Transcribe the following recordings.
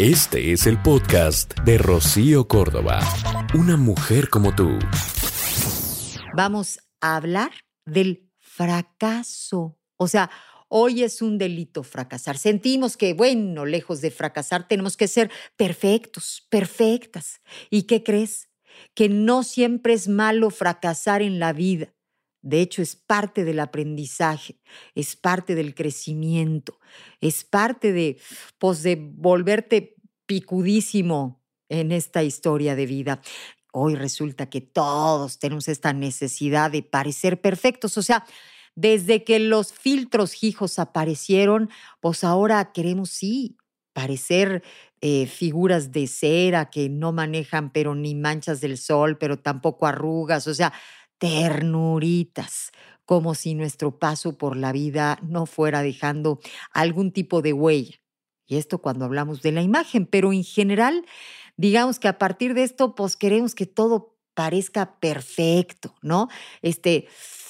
Este es el podcast de Rocío Córdoba. Una mujer como tú. Vamos a hablar del fracaso. O sea, hoy es un delito fracasar. Sentimos que, bueno, lejos de fracasar, tenemos que ser perfectos, perfectas. ¿Y qué crees? Que no siempre es malo fracasar en la vida. De hecho, es parte del aprendizaje, es parte del crecimiento, es parte de, pues, de volverte picudísimo en esta historia de vida. Hoy resulta que todos tenemos esta necesidad de parecer perfectos, o sea, desde que los filtros hijos aparecieron, pues ahora queremos sí parecer eh, figuras de cera que no manejan pero ni manchas del sol, pero tampoco arrugas, o sea, ternuritas, como si nuestro paso por la vida no fuera dejando algún tipo de huella. Y esto cuando hablamos de la imagen, pero en general, digamos que a partir de esto, pues queremos que todo parezca perfecto, ¿no? Este,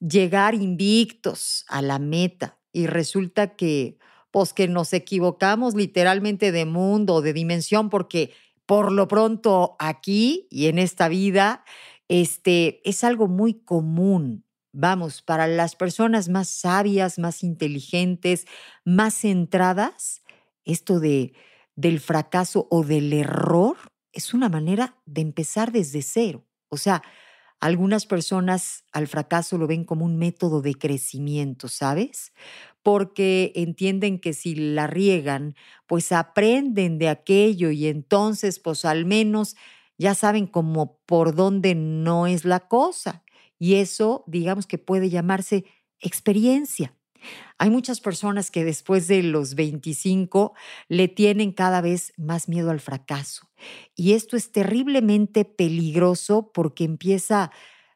llegar invictos a la meta y resulta que, pues que nos equivocamos literalmente de mundo, de dimensión, porque por lo pronto aquí y en esta vida este, es algo muy común. Vamos, para las personas más sabias, más inteligentes, más centradas, esto de, del fracaso o del error es una manera de empezar desde cero. O sea, algunas personas al fracaso lo ven como un método de crecimiento, ¿sabes? Porque entienden que si la riegan, pues aprenden de aquello y entonces, pues al menos ya saben como por dónde no es la cosa. Y eso, digamos que puede llamarse experiencia. Hay muchas personas que después de los 25 le tienen cada vez más miedo al fracaso. Y esto es terriblemente peligroso porque empieza,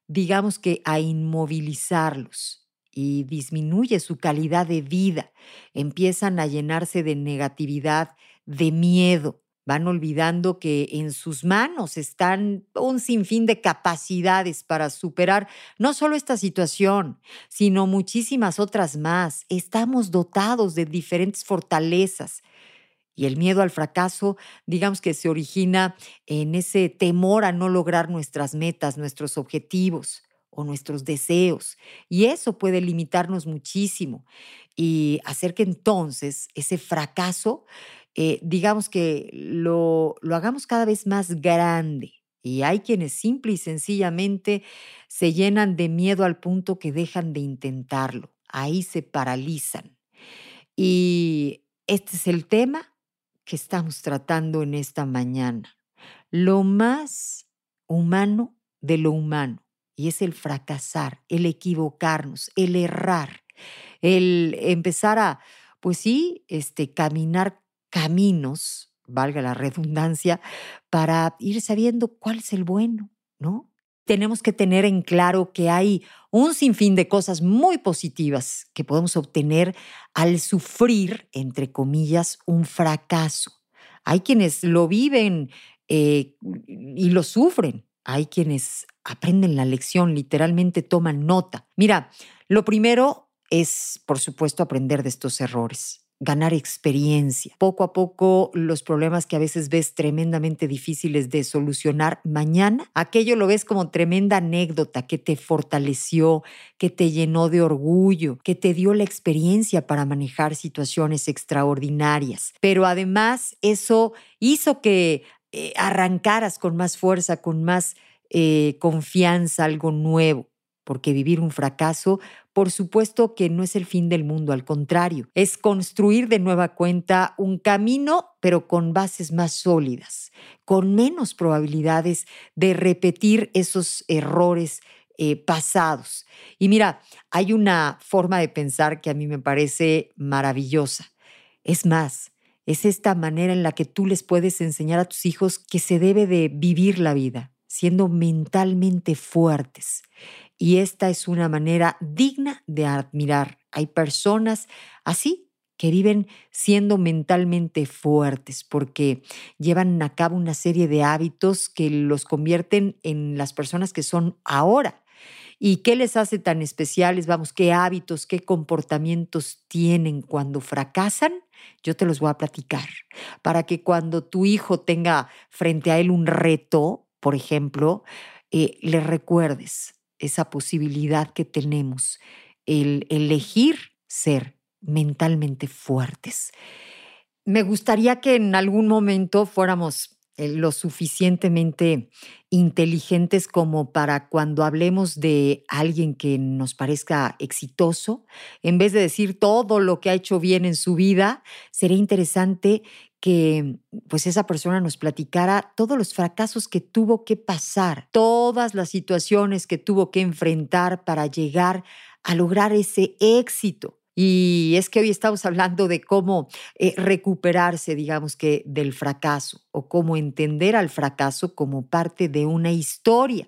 digamos que, a inmovilizarlos y disminuye su calidad de vida. Empiezan a llenarse de negatividad, de miedo van olvidando que en sus manos están un sinfín de capacidades para superar no solo esta situación, sino muchísimas otras más. Estamos dotados de diferentes fortalezas. Y el miedo al fracaso, digamos que se origina en ese temor a no lograr nuestras metas, nuestros objetivos o nuestros deseos. Y eso puede limitarnos muchísimo y hacer que entonces ese fracaso eh, digamos que lo, lo hagamos cada vez más grande. Y hay quienes simple y sencillamente se llenan de miedo al punto que dejan de intentarlo. Ahí se paralizan. Y este es el tema que estamos tratando en esta mañana. Lo más humano de lo humano. Y es el fracasar, el equivocarnos, el errar, el empezar a, pues sí, este, caminar caminos, valga la redundancia, para ir sabiendo cuál es el bueno, ¿no? Tenemos que tener en claro que hay un sinfín de cosas muy positivas que podemos obtener al sufrir, entre comillas, un fracaso. Hay quienes lo viven eh, y lo sufren. Hay quienes aprenden la lección, literalmente toman nota. Mira, lo primero es, por supuesto, aprender de estos errores ganar experiencia. Poco a poco los problemas que a veces ves tremendamente difíciles de solucionar mañana, aquello lo ves como tremenda anécdota que te fortaleció, que te llenó de orgullo, que te dio la experiencia para manejar situaciones extraordinarias. Pero además eso hizo que eh, arrancaras con más fuerza, con más eh, confianza algo nuevo porque vivir un fracaso, por supuesto que no es el fin del mundo, al contrario, es construir de nueva cuenta un camino, pero con bases más sólidas, con menos probabilidades de repetir esos errores eh, pasados. Y mira, hay una forma de pensar que a mí me parece maravillosa. Es más, Es esta manera en la que tú les puedes enseñar a tus hijos que se debe de vivir la vida, siendo mentalmente fuertes. Y esta es una manera digna de admirar. Hay personas así que viven siendo mentalmente fuertes porque llevan a cabo una serie de hábitos que los convierten en las personas que son ahora. ¿Y qué les hace tan especiales? Vamos, ¿qué hábitos, qué comportamientos tienen cuando fracasan? Yo te los voy a platicar para que cuando tu hijo tenga frente a él un reto, por ejemplo, eh, le recuerdes esa posibilidad que tenemos, el elegir ser mentalmente fuertes. Me gustaría que en algún momento fuéramos eh, lo suficientemente inteligentes como para cuando hablemos de alguien que nos parezca exitoso, en vez de decir todo lo que ha hecho bien en su vida, sería interesante que pues esa persona nos platicara todos los fracasos que tuvo que pasar, todas las situaciones que tuvo que enfrentar para llegar a lograr ese éxito. Y es que hoy estamos hablando de cómo eh, recuperarse, digamos que, del fracaso o cómo entender al fracaso como parte de una historia.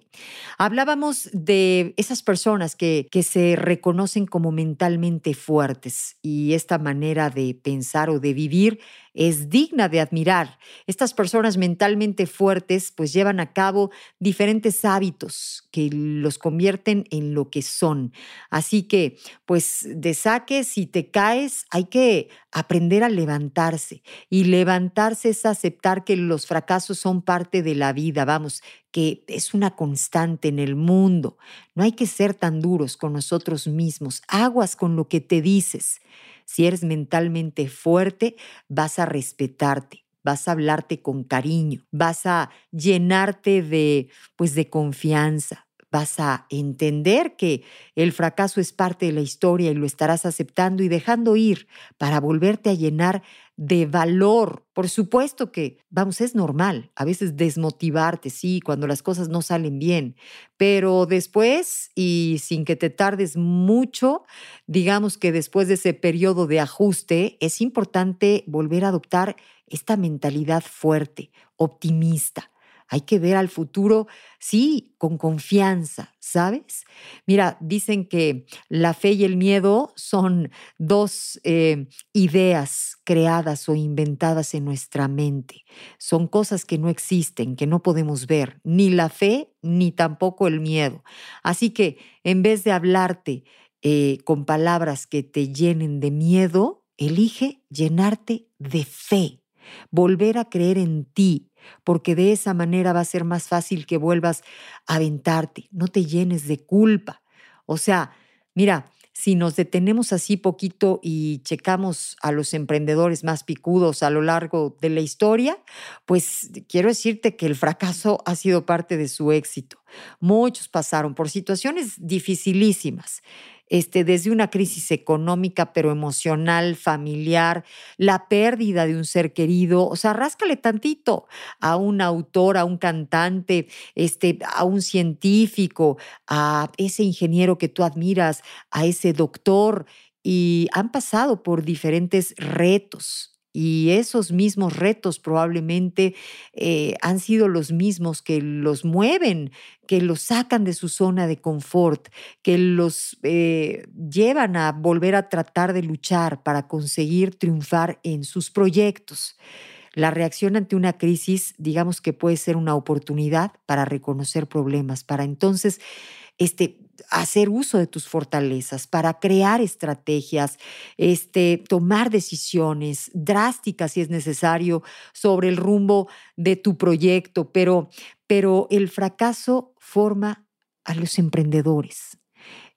Hablábamos de esas personas que, que se reconocen como mentalmente fuertes y esta manera de pensar o de vivir es digna de admirar. Estas personas mentalmente fuertes pues llevan a cabo diferentes hábitos que los convierten en lo que son. Así que pues de saque, si te caes, hay que aprender a levantarse. Y levantarse es aceptar que los fracasos son parte de la vida, vamos, que es una constante en el mundo. No hay que ser tan duros con nosotros mismos. Aguas con lo que te dices. Si eres mentalmente fuerte, vas a respetarte, vas a hablarte con cariño, vas a llenarte de pues de confianza, vas a entender que el fracaso es parte de la historia y lo estarás aceptando y dejando ir para volverte a llenar de valor. Por supuesto que, vamos, es normal a veces desmotivarte, sí, cuando las cosas no salen bien, pero después y sin que te tardes mucho, digamos que después de ese periodo de ajuste, es importante volver a adoptar esta mentalidad fuerte, optimista hay que ver al futuro, sí, con confianza, ¿sabes? Mira, dicen que la fe y el miedo son dos eh, ideas creadas o inventadas en nuestra mente. Son cosas que no existen, que no podemos ver, ni la fe ni tampoco el miedo. Así que en vez de hablarte eh, con palabras que te llenen de miedo, elige llenarte de fe, volver a creer en ti, porque de esa manera va a ser más fácil que vuelvas a aventarte, no te llenes de culpa. O sea, mira, si nos detenemos así poquito y checamos a los emprendedores más picudos a lo largo de la historia, pues quiero decirte que el fracaso ha sido parte de su éxito. Muchos pasaron por situaciones dificilísimas este, desde una crisis económica, pero emocional, familiar, la pérdida de un ser querido. O sea, ráscale tantito a un autor, a un cantante, este, a un científico, a ese ingeniero que tú admiras, a ese doctor, y han pasado por diferentes retos, y esos mismos retos probablemente eh, han sido los mismos que los mueven, que los sacan de su zona de confort, que los eh, llevan a volver a tratar de luchar para conseguir triunfar en sus proyectos. La reacción ante una crisis, digamos que puede ser una oportunidad para reconocer problemas, para entonces este, hacer uso de tus fortalezas, para crear estrategias, este, tomar decisiones drásticas si es necesario sobre el rumbo de tu proyecto, pero, pero el fracaso forma a los emprendedores.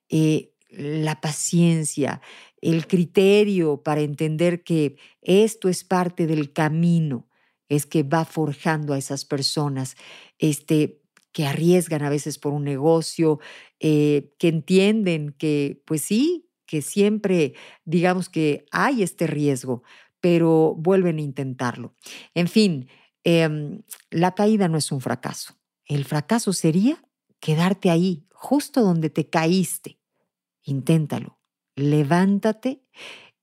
Eh, la paciencia, el criterio para entender que esto es parte del camino, es que va forjando a esas personas. Este, que arriesgan a veces por un negocio, eh, que entienden que, pues sí, que siempre, digamos que hay este riesgo, pero vuelven a intentarlo. En fin, em, la caída no es un fracaso. El fracaso sería quedarte ahí, justo donde te caíste. Inténtalo, levántate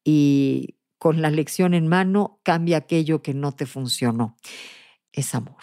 y con la lección en mano, cambia aquello que no te funcionó. Es amor.